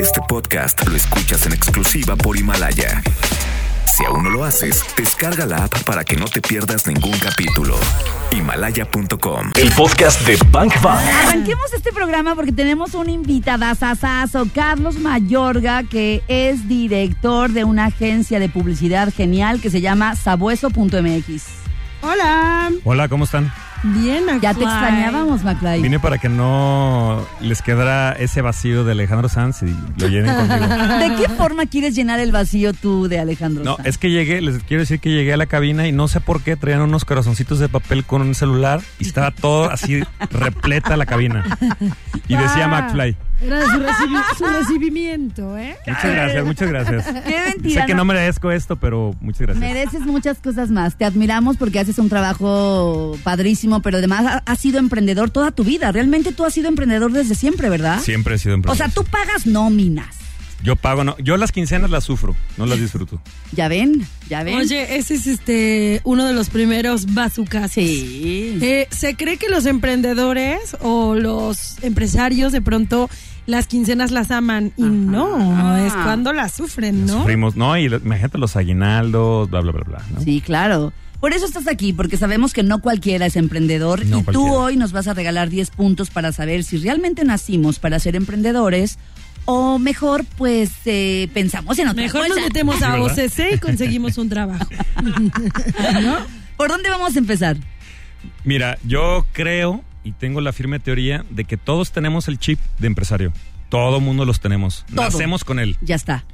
Este podcast lo escuchas en exclusiva por Himalaya. Si aún no lo haces, descarga la app para que no te pierdas ningún capítulo. Himalaya.com. El podcast de Bank Bank. Arranquemos este programa porque tenemos un invitadazazazo, Carlos Mayorga, que es director de una agencia de publicidad genial que se llama sabueso.mx. Hola. Hola, ¿cómo están? Bien, Ya te extrañábamos, McFly. Vine para que no les quedara ese vacío de Alejandro Sanz y lo llenen conmigo. ¿De qué forma quieres llenar el vacío tú de Alejandro No, Sanz? es que llegué, les quiero decir que llegué a la cabina y no sé por qué traían unos corazoncitos de papel con un celular y estaba todo así repleta la cabina. Y decía McFly. Era su, recibi- su recibimiento, ¿eh? Muchas gracias, muchas gracias. Qué mentira. Sé que no- merezco esto, pero muchas gracias. Mereces muchas cosas más. Te admiramos porque haces un trabajo padrísimo, pero además ha- has sido emprendedor toda tu vida. Realmente tú has sido emprendedor desde siempre, ¿verdad? Siempre he sido O emprendedor. sea, tú pagas nóminas. Yo pago, no, yo las quincenas las sufro, no las disfruto. ¿Ya ven? ¿Ya ven? Oye, ese es este uno de los primeros bazucas. Sí. Eh, se cree que los emprendedores o los empresarios de pronto las quincenas las aman y no, es cuando las sufren, ¿no? Sufrimos, no, y imagínate los aguinaldos, bla, bla, bla, bla. ¿no? Sí, claro. Por eso estás aquí, porque sabemos que no cualquiera es emprendedor No y tú hoy nos vas a regalar 10 puntos para saber si realmente nacimos para ser emprendedores o mejor, pues eh, pensamos en otra Mejor nos cosa. metemos a Sí, ¿verdad? OCC y conseguimos un trabajo. ¿Por dónde vamos a empezar? Mira, yo creo y tengo la firme teoría de que todos tenemos el chip de empresario. Todo mundo los tenemos. Todo. Nacemos con él. Ya está.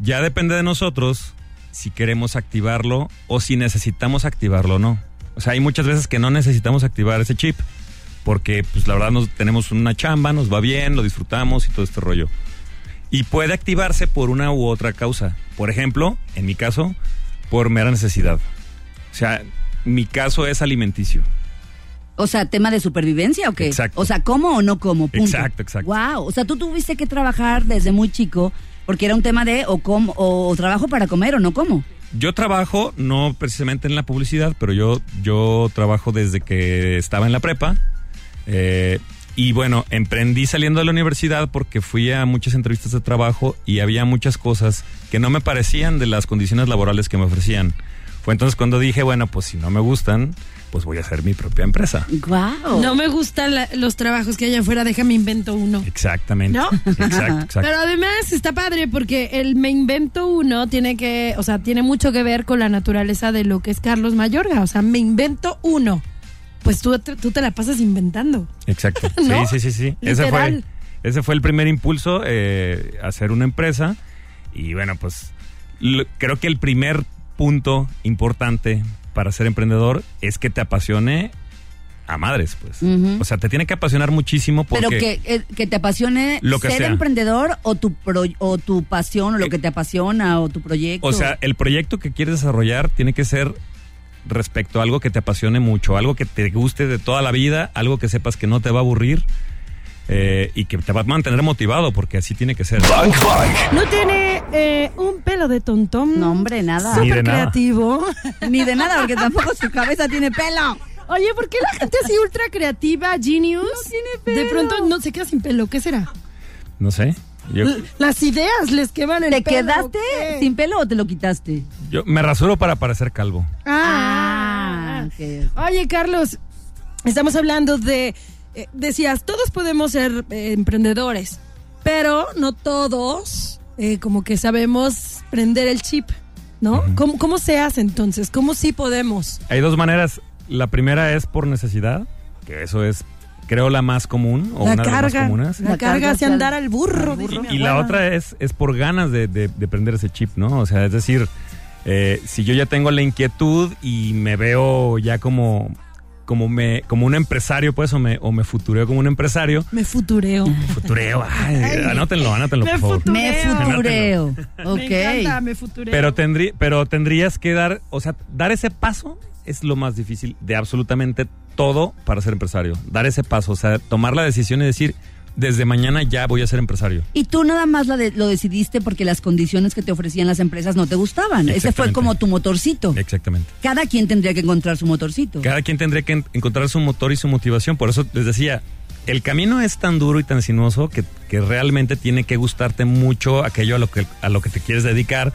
Ya depende de nosotros si queremos activarlo o si necesitamos activarlo o no. O sea, hay muchas veces que no necesitamos activar ese chip porque, pues, la verdad, nos, tenemos una chamba, nos va bien, lo disfrutamos y todo este rollo. Y puede activarse por una u otra causa. Por ejemplo, en mi caso, por mera necesidad. O sea, mi caso es alimenticio. O sea, tema de supervivencia o qué? Exacto. O sea, ¿cómo o no como? Punto. Exacto, exacto. Wow. O sea, tú tuviste que trabajar desde muy chico porque era un tema de o como o trabajo para comer o no como. Yo trabajo, no precisamente en la publicidad, pero yo, yo trabajo desde que estaba en la prepa. Eh, y bueno, emprendí saliendo de la universidad porque fui a muchas entrevistas de trabajo y había muchas cosas que no me parecían de las condiciones laborales que me ofrecían. Fue entonces cuando dije, bueno, pues si no me gustan, pues voy a hacer mi propia empresa. Wow. No me gustan la- los trabajos que hay afuera, déjame invento uno. Exactamente. ¿No? Exacto, exacto. Pero además está padre porque el me invento uno tiene que, o sea, tiene mucho que ver con la naturaleza de lo que es Carlos Mayorga. O sea, me invento uno. Pues tú, te- tú te la pasas inventando. Exacto. ¿No? Sí, sí, sí, sí. Ese fue, ese fue el primer impulso, eh, hacer una empresa. Y bueno, pues lo- creo que el primer punto importante para ser emprendedor es que te apasione a madres, pues. O sea, te tiene que apasionar muchísimo porque... Pero que, eh, que te apasione Lo que ser sea. emprendedor o tu pro- o tu pasión o lo Eh, que te apasiona o tu proyecto. O sea, el proyecto que quieres desarrollar tiene que ser respecto a algo que te apasione mucho, algo que te guste de toda la vida, algo que sepas que no te va a aburrir eh, y que te va a mantener motivado, porque así tiene que ser. Bank Bank. No tiene eh, un pelo de tontón. no hombre, nada. Ni de Súper nada. creativo. Ni de nada, porque tampoco su cabeza tiene pelo. Oye, ¿por qué la gente así ultra creativa, genius? No tiene pelo. De pronto no se queda sin pelo. ¿Qué será? No sé. Yo, Las ideas les queman el ¿Te pelo. quedaste ¿qué? sin pelo o te lo quitaste? yo me rasuro para parecer calvo. Ah. Oye, Carlos, estamos hablando de. eh, decías, todos podemos ser eh, emprendedores, pero no todos, eh, como que sabemos prender el chip, ¿no? ¿Cómo, ¿Cómo se hace entonces? ¿Cómo sí podemos? Hay dos maneras. La primera es por necesidad, que eso es, creo, la más común o la una de las más carga. comunes. La, La carga hacia andar al burro. al Y la otra es, es por ganas de, de, de prender ese chip, ¿no? O sea, es decir, eh, si yo ya tengo la inquietud y me veo ya como, como, me, como un empresario, pues, o me, o me futureo como un empresario, Me futureo. futureo, ay, anótenlo, anótenlo, Me por favor. Me futureo. Me Ok. encanta, me futureo. Pero, tendrí, pero tendrías que dar, o sea, dar ese paso es lo más difícil de absolutamente todo para ser empresario. Dar ese paso, o sea, tomar la decisión y decir, desde mañana ya voy a ser empresario. Y tú nada más de- lo decidiste porque las condiciones que te ofrecían las empresas no te gustaban. Ese fue como tu motorcito. Exactamente. Cada quien tendría que encontrar su motorcito. Cada quien tendría que en- encontrar su motor y su motivación. Por eso les decía, el camino es tan duro y tan sinuoso que, que realmente tiene que gustarte mucho aquello a lo que, a lo que te quieres dedicar,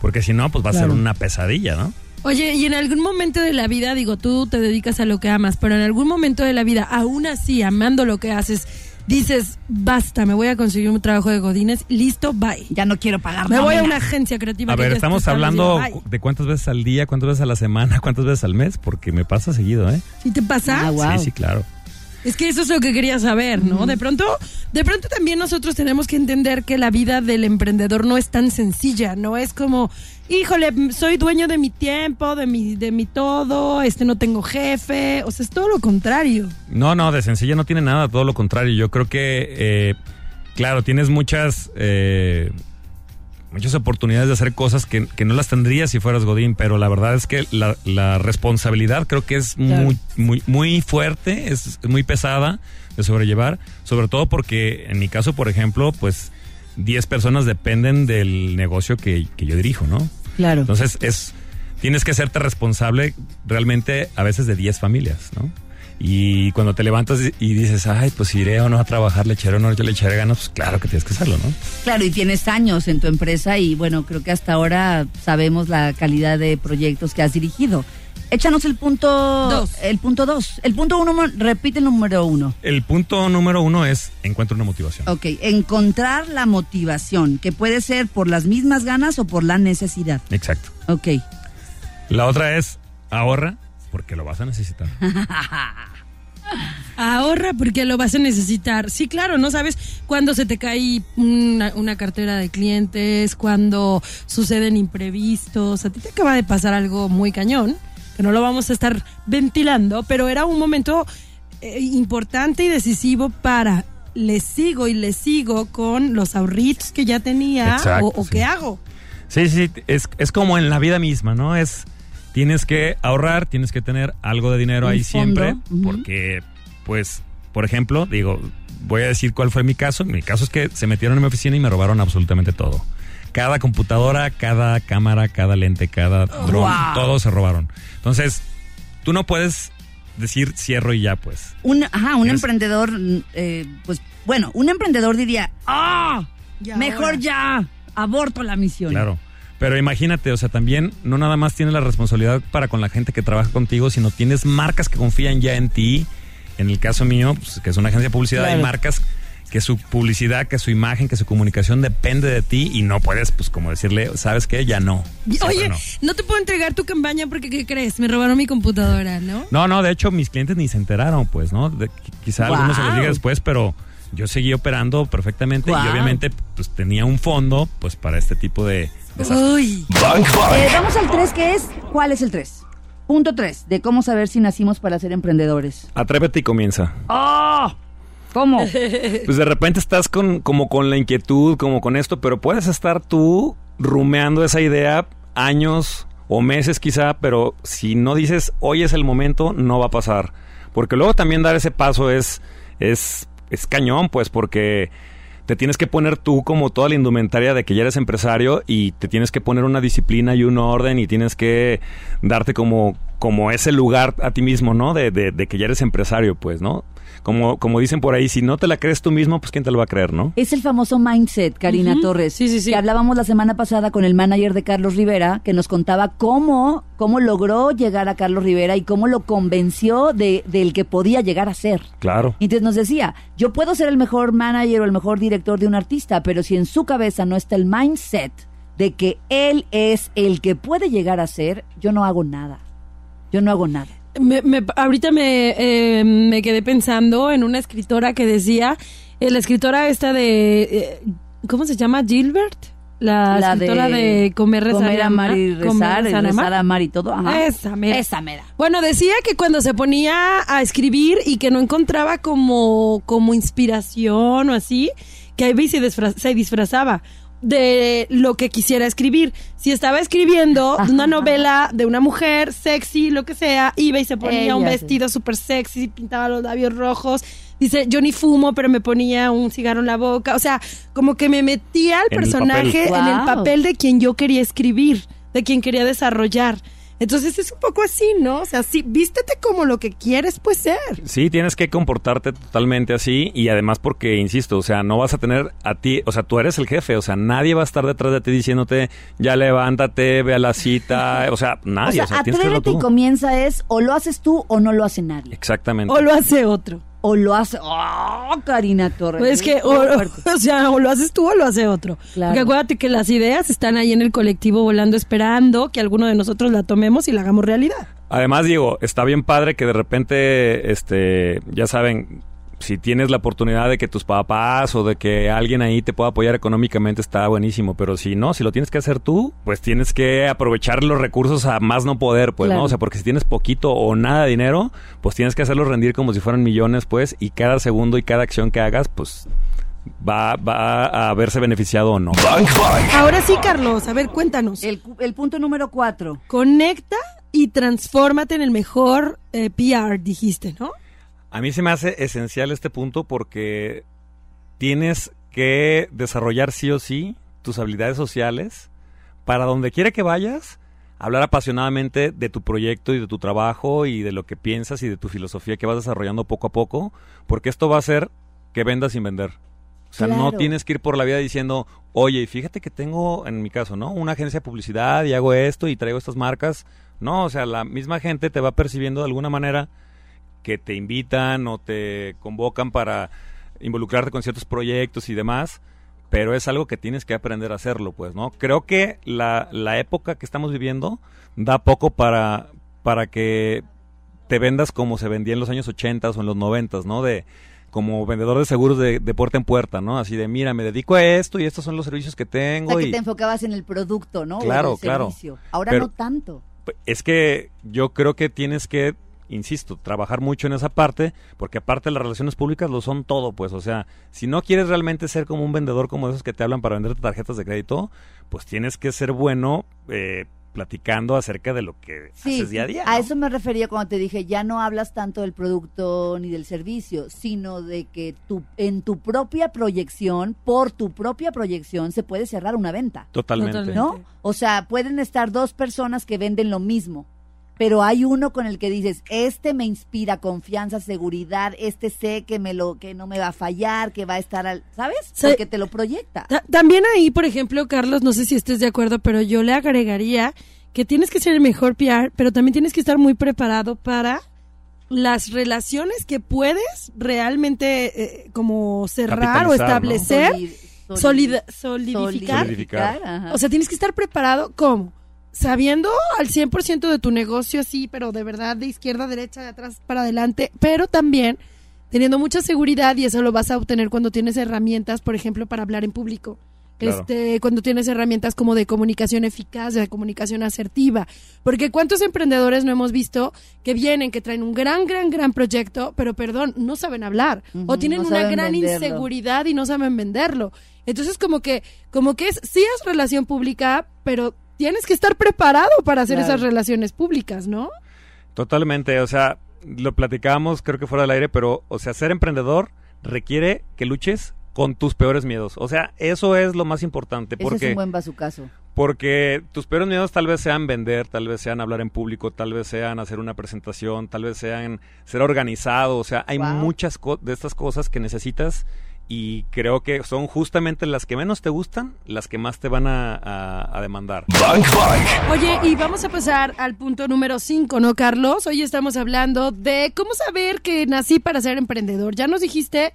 porque si no, pues va a ser una pesadilla, ¿no? Oye, y en algún momento de la vida, digo, tú te dedicas a lo que amas, pero en algún momento de la vida, aún así, amando lo que haces, dices, basta, me voy a conseguir un trabajo de Godines, listo, bye. Ya no quiero pagar Me voy a una agencia creativa. A ver, estamos hablando de cuántas veces al día, cuántas veces a la semana, cuántas veces al mes, porque me pasa seguido, ¿eh? ¿Sí te pasa? Ah, Wow. Sí, sí, claro. Es que eso es lo que quería saber, ¿no? De pronto, de pronto también nosotros tenemos que entender que la vida del emprendedor no es tan sencilla, no es como, híjole, soy dueño de mi tiempo, de mi, de mi todo, este no tengo jefe, o sea, es todo lo contrario. No, no, de sencilla no tiene nada, todo lo contrario. Yo creo que, eh, claro, tienes muchas, eh, muchas oportunidades de hacer cosas que, que no las tendrías si fueras Godín, pero la verdad es que la, la responsabilidad creo que es Claro. muy, muy, muy fuerte, es muy pesada de sobrellevar, sobre todo porque en mi caso, por ejemplo, pues 10 personas dependen del negocio que, que yo dirijo, ¿no? Claro. Entonces es tienes que hacerte responsable realmente a veces de 10 familias, ¿no? Y cuando te levantas y dices, ay, pues iré o no a trabajar, le echaré o no le echaré ganas, pues claro que tienes que hacerlo, ¿no? Claro, y tienes años en tu empresa y bueno, creo que hasta ahora sabemos la calidad de proyectos que has dirigido. Échanos el punto Dos. El punto dos. El punto uno, repite el número uno. El punto número uno es encuentra una motivación. Ok, encontrar la motivación, que puede ser por las mismas ganas o por la necesidad. Exacto. Ok. La otra es ahorra porque lo vas a necesitar. Ahorra porque lo vas a necesitar. Sí, claro, no sabes cuándo se te cae una, una cartera de clientes, cuando suceden imprevistos. A ti te acaba de pasar algo muy cañón, que no lo vamos a estar ventilando, pero era un momento eh, importante y decisivo para le sigo y le sigo con los ahorritos que ya tenía Exacto, o, o sí. qué hago. Sí, sí, es, es como en la vida misma, ¿no? Es, tienes que ahorrar, tienes que tener algo de dinero ahí fondo, siempre, porque, pues, por ejemplo, digo, voy a decir cuál fue mi caso. Mi caso es que se metieron en mi oficina y me robaron absolutamente todo. Cada computadora, cada cámara, cada lente, cada dron, Wow. todo se robaron. Entonces, tú no puedes decir cierro y ya, pues. Un, ajá, un Tienes- emprendedor, eh, pues bueno, un emprendedor diría, ¡ah! Mejor ahora. ya, aborto la misión. Claro. Pero imagínate, o sea, también no nada más tienes la responsabilidad para con la gente que trabaja contigo, sino tienes marcas que confían ya en ti. En el caso mío, pues, que es una agencia de publicidad, hay Claro. marcas que su publicidad, que su imagen, que su comunicación depende de ti y no puedes, pues, como decirle, ¿sabes qué? Ya no. Oye, no. no te puedo entregar tu campaña porque, ¿qué crees? Me robaron mi computadora, ¿no? No, no, de hecho, mis clientes ni se enteraron, pues, ¿no? De- qui- quizá Wow. algunos se los diga después, pero yo seguí operando perfectamente Wow. y obviamente, pues, tenía un fondo, pues, para este tipo de... Uy. Bank Bank. Eh, vamos al 3, que es, ¿cuál es el 3? Punto 3, de cómo saber si nacimos para ser emprendedores. Atrévete y comienza. ¡Oh! ¿Cómo? Pues de repente estás con, como con la inquietud, como con esto, pero puedes estar tú rumeando esa idea años o meses quizá, pero si no dices hoy es el momento, no va a pasar. Porque luego también dar ese paso es, es, es cañón, pues, porque te tienes que poner tú como toda la indumentaria de que ya eres empresario y te tienes que poner una disciplina y un orden y tienes que darte como, como ese lugar a ti mismo, ¿no? De, de, de que ya eres empresario, pues, ¿no? Como, como dicen por ahí, si no te la crees tú mismo, pues quién te lo va a creer, ¿no? Es el famoso mindset, Karina. Torres. Sí, sí, sí. Que hablábamos la semana pasada con el manager de Carlos Rivera, que nos contaba cómo, cómo logró llegar a Carlos Rivera y cómo lo convenció de, del que podía llegar a ser. Claro. Y entonces nos decía, yo puedo ser el mejor manager o el mejor director de un artista, pero si en su cabeza no está el mindset de que él es el que puede llegar a ser, yo no hago nada. Yo no hago nada. Me- me- ahorita me, eh, me quedé pensando en una escritora que decía, eh, la escritora esta de, eh, ¿cómo se llama? Gilbert, la, escritora de, Comer, Rezar, Comer, Amar y Comer, Rezar, y Rezar, Amar. rezar, amar y todo. Ajá. Esa mera. Esa mera. Bueno, decía que cuando se ponía a escribir y que no encontraba como, como inspiración o así, que ahí se, disfra- se disfrazaba de lo que quisiera escribir. Si estaba escribiendo una novela de una mujer sexy, lo que sea, iba y se ponía un Ella, vestido súper sexy, pintaba los labios rojos. Dice, yo ni fumo, pero me ponía un cigarro en la boca. O sea, como que me metía al En el personaje en el papel de quien yo quería escribir, de quien quería desarrollar. Entonces es un poco así, ¿no? O sea, sí, vístete como lo que quieres pues ser. Sí, tienes que comportarte totalmente así y además porque, insisto, o sea, no vas a tener a ti, o sea, tú eres el jefe, o sea, nadie va a estar detrás de ti diciéndote, ya levántate, ve a la cita, o sea, O nadie, sea, o sea, tienes que atrévete hacerlo y comienza es o lo haces tú o no lo hace nadie. Exactamente. O lo hace otro. O lo hace... ¡Oh, Karina Torres! Pues es que, o, sea, o lo haces tú o lo hace otro. Claro. Porque acuérdate que las ideas están ahí en el colectivo volando esperando que alguno de nosotros la tomemos y la hagamos realidad. Además, digo, está bien padre que de repente, este, ya saben, si tienes la oportunidad de que tus papás o de que alguien ahí te pueda apoyar económicamente, está buenísimo. Pero si no, si lo tienes que hacer tú, pues tienes que aprovechar los recursos a más no poder, pues, Claro. ¿no? O sea, porque si tienes poquito o nada de dinero, pues tienes que hacerlo rendir como si fueran millones, pues, y cada segundo y cada acción que hagas, pues, va, va a verse beneficiado o no. Ahora sí, Carlos, a ver, cuéntanos. El, cu- el punto número cuatro. Conecta y transfórmate en el mejor eh, PR, dijiste, ¿no? A mí se me hace esencial este punto porque tienes que desarrollar sí o sí tus habilidades sociales para donde quiera que vayas, hablar apasionadamente de tu proyecto y de tu trabajo y de lo que piensas y de tu filosofía que vas desarrollando poco a poco, porque esto va a hacer que vendas sin vender. O sea, no tienes que ir por la vida diciendo, oye, y fíjate que tengo, en mi caso, ¿no? Una agencia de publicidad y hago esto y traigo estas marcas. No, o sea, la misma gente te va percibiendo de alguna manera que te invitan o te convocan para involucrarte con ciertos proyectos y demás, pero es algo que tienes que aprender a hacerlo, pues, ¿no? Creo que la, la época que estamos viviendo da poco para, para que te vendas como se vendía en los años 80 o en los 90, ¿no? De como vendedor de seguros de, de puerta en puerta, ¿no? Así de, mira, me dedico a esto y estos son los servicios que O tengo. sea, que y te enfocabas en el producto, ¿no? O Claro, en el claro. servicio. Ahora Pero- no tanto. Es que yo creo que tienes que, insisto, trabajar mucho en esa parte, porque aparte las relaciones públicas lo son todo, pues, o sea, si no quieres realmente ser como un vendedor como esos que te hablan para venderte tarjetas de crédito, pues tienes que ser bueno eh, platicando acerca de lo que Sí, haces día a día. a eso me refería cuando te dije, ya no hablas tanto del producto ni del servicio, sino de que tu, en tu propia proyección, por tu propia proyección, se puede cerrar una venta, Totalmente. Totalmente. ¿no? O sea, pueden estar dos personas que venden lo mismo, pero hay uno con el que dices, este me inspira confianza, seguridad, este sé que me lo que no me va a fallar, que va a estar al, ¿sabes? Sí. Porque te lo proyecta. Ta- También ahí, por ejemplo, Carlos, no sé si estés de acuerdo, pero yo le agregaría que tienes que ser el mejor PR, pero también tienes que estar muy preparado para las relaciones que puedes realmente eh, como cerrar o establecer, Solid- solida- solid- solidificar. Solidificar. ajá. O sea, tienes que estar preparado, ¿cómo? Sabiendo al 100% de tu negocio así, pero de verdad de izquierda a derecha, de atrás para adelante, pero también teniendo mucha seguridad y eso lo vas a obtener cuando tienes herramientas, por ejemplo, para hablar en público. Claro. Este, cuando tienes herramientas como de comunicación eficaz, de comunicación asertiva. Porque cuántos emprendedores no hemos visto que vienen, que traen un gran, gran, gran proyecto, pero perdón, no saben hablar. O tienen no una gran venderlo. inseguridad y no saben venderlo. Entonces, como que, como que es, sí es relación pública, pero tienes que estar preparado para hacer Claro. esas relaciones públicas, ¿no? Totalmente, o sea, lo platicábamos creo que fuera del aire, pero, o sea, ser emprendedor requiere que luches con tus peores miedos. O sea, eso es lo más importante, Ese porque es un buen bazucazo. Porque tus peores miedos tal vez sean vender, tal vez sean hablar en público, tal vez sean hacer una presentación, tal vez sean ser organizado. O sea, hay Wow. muchas co- de estas cosas que necesitas y creo que son justamente las que menos te gustan, las que más te van a, a- a demandar. Bank Bank. Oye, y vamos a pasar al punto número 5, ¿no, Carlos? Hoy estamos hablando de cómo saber que nací para ser emprendedor. Ya nos dijiste,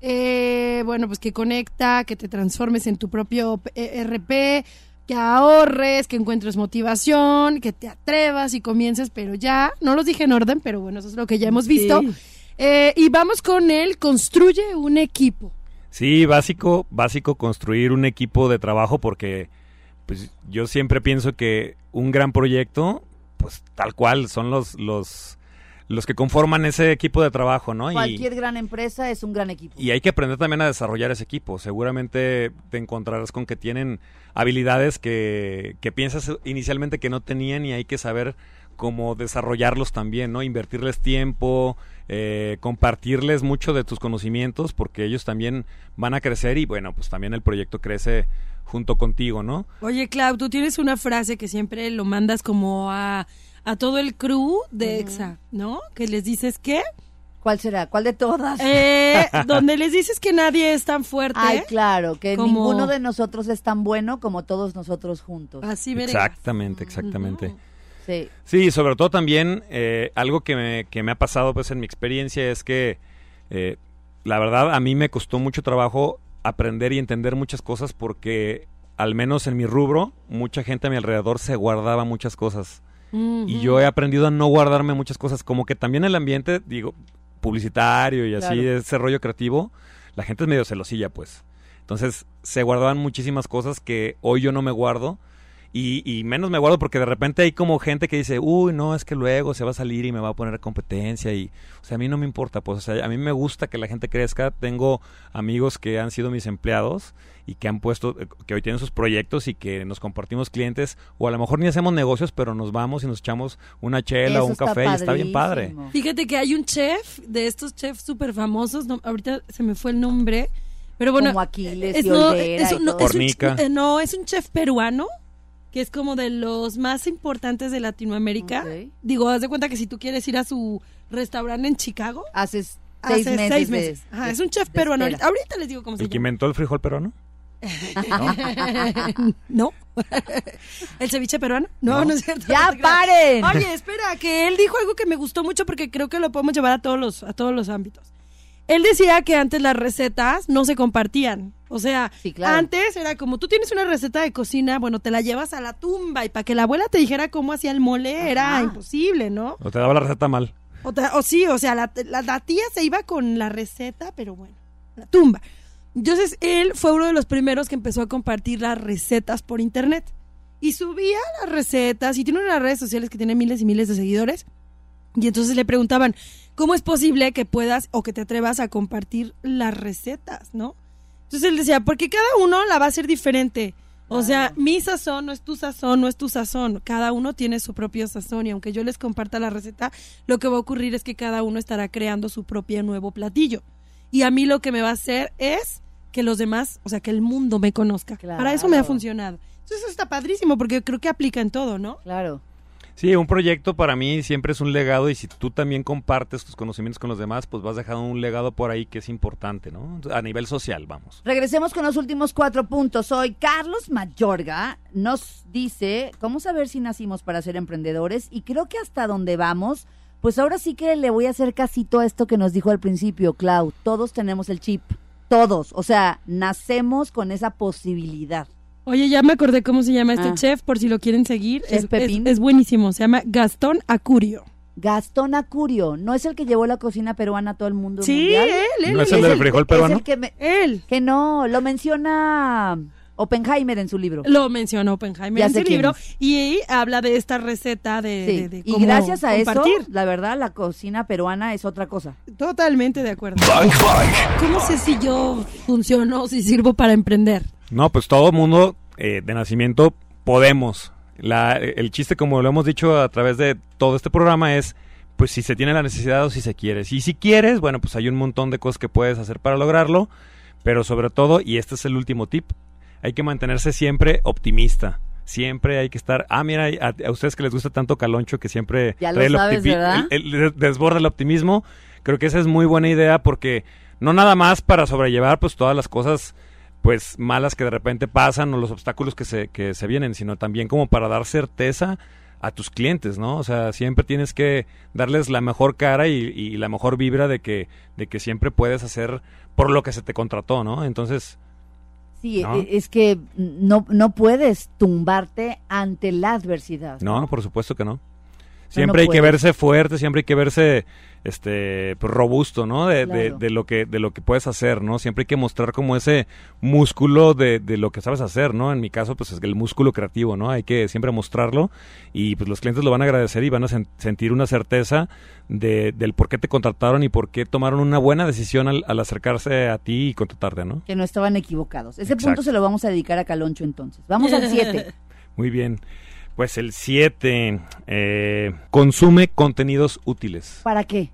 eh, bueno, pues que conecta, que te transformes en tu propio eh, RP, que ahorres, que encuentres motivación, que te atrevas y comiences, pero ya, no los dije en orden, pero bueno, eso es lo que ya hemos visto. Sí. Eh, y vamos con él, construye un equipo. Sí, básico, básico construir un equipo de trabajo porque pues yo siempre pienso que un gran proyecto, pues tal cual son los los los que conforman ese equipo de trabajo, ¿no? Y- Cualquier gran empresa es un gran equipo. Y hay que aprender también a desarrollar ese equipo. Seguramente te encontrarás con que tienen habilidades que, que piensas inicialmente que no tenían y hay que saber como desarrollarlos también, ¿no? Invertirles tiempo, eh, compartirles mucho de tus conocimientos porque ellos también van a crecer y bueno, pues también el proyecto crece junto contigo, ¿no? Oye, Clau, tú tienes una frase que siempre lo mandas como a, a todo el crew de EXA, ¿no? Que les dices que, ¿Cuál será? ¿Cuál de todas? eh, donde les dices que nadie es tan fuerte. Ay, claro, que Como- ninguno de nosotros es tan bueno como todos nosotros juntos. Así verás. Exactamente, exactamente. Sí. Sí, sobre todo también eh, algo que me, que me ha pasado pues en mi experiencia es que eh, la verdad a mí me costó mucho trabajo aprender y entender muchas cosas porque al menos en mi rubro mucha gente a mi alrededor se guardaba muchas cosas y yo he aprendido a no guardarme muchas cosas como que también el ambiente digo publicitario y así Claro. ese rollo creativo la gente es medio celosilla pues entonces se guardaban muchísimas cosas que hoy yo no me guardo y, y menos me guardo porque de repente hay como gente que dice, uy, no, es que luego se va a salir y me va a poner a competencia y, o sea, a mí no me importa, pues, o sea, a mí me gusta que la gente crezca. Tengo amigos que han sido mis empleados y que han puesto, eh, que hoy tienen sus proyectos y que nos compartimos clientes o a lo mejor ni hacemos negocios, pero nos vamos y nos echamos una chela o un café y está bien padre. Fíjate que hay un chef de estos chefs súper famosos, no, ahorita se me fue el nombre, pero bueno. Como Aquiles es, y no, es no, es un eh, no, es un chef peruano que es como de los más importantes de Latinoamérica. Digo, haz de cuenta que si tú quieres ir a su restaurante en Chicago, Haces hace seis meses. seis de- meses. Ajá, de- es un chef peruano. Ahorita, ahorita les digo cómo se ¿El que llama. inventó el frijol peruano? no. ¿El ceviche peruano? No, no, No. es cierto. ¡Ya no paren! Oye, espera, que él dijo algo que me gustó mucho porque creo que lo podemos llevar a todos los, a todos los ámbitos. Él decía que antes las recetas no se compartían. O sea, Sí, claro. antes era como tú tienes una receta de cocina, bueno, te la llevas a la tumba y para que la abuela te dijera cómo hacía el mole era imposible, ¿no? ¿O te daba la receta mal? O, te- o sí, o sea, la, la- la tía se iba con la receta, pero bueno, la tumba. Entonces, él fue uno de los primeros que empezó a compartir las recetas por internet. Y subía las recetas, y tiene unas redes sociales que tiene miles y miles de seguidores. Y entonces le preguntaban, ¿cómo es posible que puedas o que te atrevas a compartir las recetas, no? Entonces él decía, porque cada uno la va a hacer diferente. O sea, mi sazón no es tu sazón, no es tu sazón. Cada uno tiene su propio sazón y aunque yo les comparta la receta, lo que va a ocurrir es que cada uno estará creando su propio nuevo platillo. Y a mí lo que me va a hacer es que los demás, o sea, que el mundo me conozca. Claro. Para eso me ha funcionado. Entonces eso está padrísimo porque creo que aplica en todo, ¿no? Claro. Sí, un proyecto para mí siempre es un legado y si tú también compartes tus conocimientos con los demás, pues vas dejando un legado por ahí que es importante, ¿no? A nivel social, vamos. Regresemos con los últimos cuatro puntos. Hoy Carlos Mayorga nos dice cómo saber si nacimos para ser emprendedores y creo que hasta donde vamos, pues ahora sí que le voy a hacer casito a esto que nos dijo al principio, Clau. Todos tenemos el chip, todos. O sea, nacemos con esa posibilidad. Oye, ya me acordé cómo se llama este Ah. chef, por si lo quieren seguir. Chef Es, es- Pepín. es buenísimo, se llama Gastón Acurio. Gastón Acurio, ¿no es el que llevó la cocina peruana a todo el mundo Sí, mundial? él, él. ¿No es el del el- frijol es peruano? el que, me- él. que no, lo menciona Oppenheimer en su libro. Lo mencionó Oppenheimer Ya en su libro es. y habla de esta receta de, Sí, de- de y cómo gracias a compartir. eso, la verdad, la cocina peruana es otra cosa. Totalmente de acuerdo. Bang Bang. ¿Cómo sé si yo funciono o si sirvo para emprender? No, pues todo mundo eh, de nacimiento podemos. La, el chiste, como lo hemos dicho a través de todo este programa, es pues si se tiene la necesidad o si se quiere. Y si quieres, bueno, pues hay un montón de cosas que puedes hacer para lograrlo, pero sobre todo, y este es el último tip, hay que mantenerse siempre optimista. Siempre hay que estar. Ah, mira, a, a ustedes que les gusta tanto Caloncho, que siempre Ya lo trae sabes, el desborda el optimismo. Creo que esa es muy buena idea porque no nada más para sobrellevar pues todas las cosas pues malas que de repente pasan o los obstáculos que se, que se vienen, sino también como para dar certeza a tus clientes, ¿no? O sea, siempre tienes que darles la mejor cara y, y la mejor vibra de que, de que siempre puedes hacer por lo que se te contrató, ¿no? Entonces, Sí, ¿No? e- es que no, no puedes tumbarte ante la adversidad. no, por supuesto que no. Siempre hay que verse fuerte, siempre hay que verse este pues, robusto, ¿no? De, de- Claro. de lo que de lo que puedes hacer, ¿no? Siempre hay que mostrar como ese músculo de, de lo que sabes hacer, ¿no? En mi caso, pues es el músculo creativo, ¿no? Hay que siempre mostrarlo y pues los clientes lo van a agradecer y van a sen- sentir una certeza de, del por qué te contrataron y por qué tomaron una buena decisión al, al acercarse a ti y contratarte, ¿no? Que no estaban equivocados. Ese Exacto. punto se lo vamos a dedicar a Caloncho entonces. Vamos al 7. Muy bien. Pues el 7, consume contenidos útiles. ¿Para qué?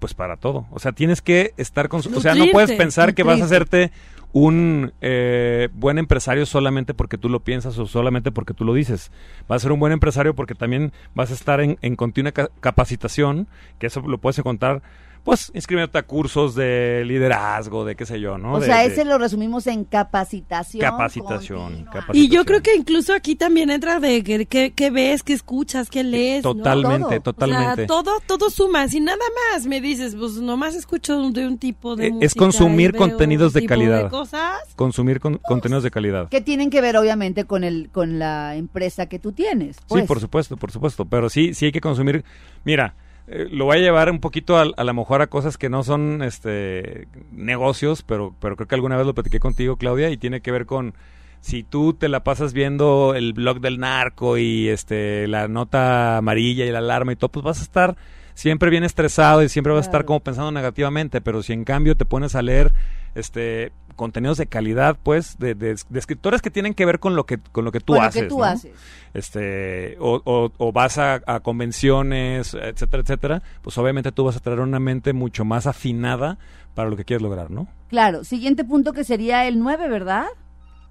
Pues para todo. O sea, tienes que estar con... O sea, no puedes Nutrirte, pensar que vas a hacerte un eh, buen empresario solamente porque tú lo piensas o solamente porque tú lo dices. Vas a ser un buen empresario porque también vas a estar en, en continua ca- capacitación, que eso lo puedes encontrar, pues inscribiéndote a cursos de liderazgo, de qué sé yo, ¿no? o De- sea, de ese lo resumimos en capacitación. capacitación, capacitación. Y yo creo que incluso aquí también entra de que, que- que ves, que escuchas, que lees. ¿no? Totalmente, Todo. totalmente. O sea, todo, todo suma. Si nada más me dices, pues nomás escucho de un tipo de Eh, es música consumir veo contenidos de calidad. cosas. Consumir con- contenidos de calidad. Que tienen que ver, obviamente, con el con la empresa que tú tienes. pues. Sí, por supuesto, por supuesto. Pero sí, sí hay que consumir. Mira, eh, lo voy a llevar un poquito a, a lo mejor a cosas que no son este negocios, pero, pero creo que alguna vez lo platiqué contigo, Claudia, y tiene que ver con si tú te la pasas viendo el blog del narco y este la nota amarilla y la alarma y todo, pues vas a estar siempre bien estresado y siempre vas a estar como pensando negativamente, pero si en cambio te pones a leer este contenidos de calidad, pues, de, de- de escritores que tienen que ver con lo que con lo que tú Con lo haces, que tú ¿no? haces. este o, o- o vas a, a convenciones, etcétera, etcétera, pues obviamente tú vas a traer una mente mucho más afinada para lo que quieres lograr, ¿no? Claro, siguiente punto que sería el 9, ¿verdad?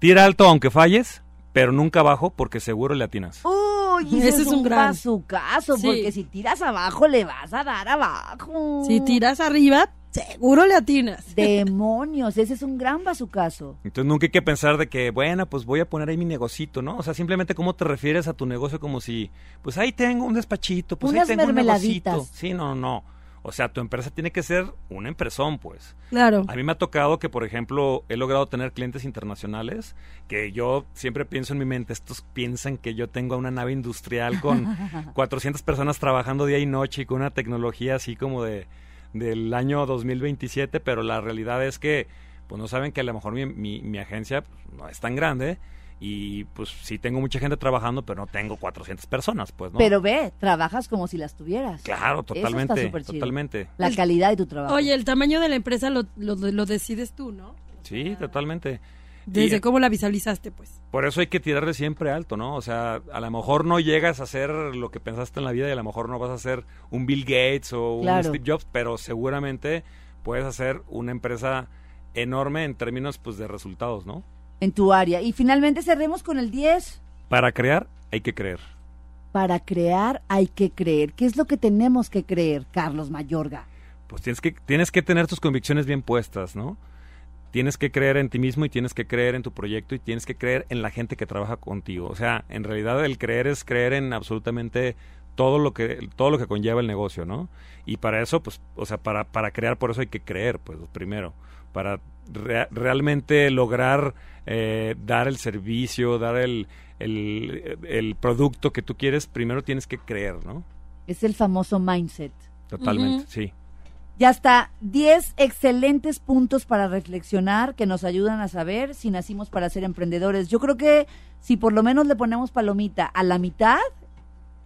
Tira alto aunque falles, pero nunca abajo porque seguro le atinas. Uy, Ese ese es un un gran- Sí. porque si tiras abajo le vas a dar abajo. Si tiras arriba, seguro le atinas. Demonios, ese es un gran bazucazo. Entonces nunca hay que pensar de que, bueno, pues voy a poner ahí mi negocito, ¿no? O sea, simplemente cómo te refieres a tu negocio como si, pues ahí tengo un despachito, pues Unas ahí tengo un negocito. Sí, no, no. O sea, tu empresa tiene que ser una empresón, pues. Claro. A mí me ha tocado que, por ejemplo, he logrado tener clientes internacionales que yo siempre pienso en mi mente, estos piensan que yo tengo una nave industrial con 400 personas trabajando día y noche y con una tecnología así como de del año 2027, pero la realidad es que pues no saben que a lo mejor mi, mi, mi agencia pues, no es tan grande y pues sí tengo mucha gente trabajando, pero no tengo 400 personas, pues, ¿no? Pero ve, trabajas como si las tuvieras. claro, totalmente, totalmente. La calidad de tu trabajo. Oye, el tamaño de la empresa lo, lo, lo decides tú, ¿no? Sí, totalmente. Desde Y- cómo la visualizaste, pues. Por eso hay que tirarle siempre alto, ¿no? O sea, a lo mejor no llegas a ser lo que pensaste en la vida y a lo mejor no vas a ser un Bill Gates o un. Steve Jobs, pero seguramente puedes hacer una empresa enorme en términos pues de resultados, ¿no? En tu área. Y finalmente cerremos con el 10. Para crear hay que creer. Para crear hay que creer. ¿Qué es lo que tenemos que creer, Carlos Mayorga? Pues tienes que tienes que tener tus convicciones bien puestas, ¿no? Tienes que creer en ti mismo y tienes que creer en tu proyecto y tienes que creer en la gente que trabaja contigo. O sea, en realidad el creer es creer en absolutamente todo lo que todo lo que conlleva el negocio, ¿no? Y para eso, pues, o sea, para, para crear por eso hay que creer, pues, primero, para rea- realmente lograr eh, dar el servicio, dar el, el, el producto que tú quieres, primero tienes que creer, ¿no? Es el famoso mindset. Totalmente, sí. Ya está, 10 excelentes puntos para reflexionar que nos ayudan a saber si nacimos para ser emprendedores. Yo creo que si por lo menos le ponemos palomita a la mitad,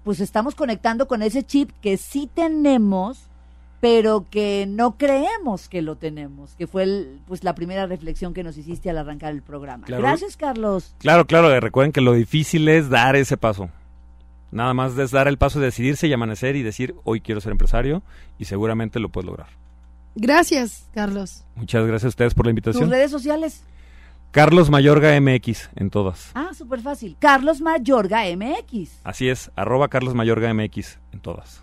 pues estamos conectando con ese chip que sí tenemos, pero que no creemos que lo tenemos, que fue el- pues la primera reflexión que nos hiciste al arrancar el programa. Claro. Gracias, Carlos. Claro, claro, eh, recuerden que lo difícil es dar ese paso. Nada más es dar el paso de decidirse y amanecer y decir, hoy quiero ser empresario y seguramente lo puedes lograr. Gracias, Carlos. Muchas gracias a ustedes por la Tus invitación. redes sociales. Carlos Mayorga MX en todas. Ah, súper fácil. Carlos Mayorga MX. Así es, arroba Carlos Mayorga MX en todas.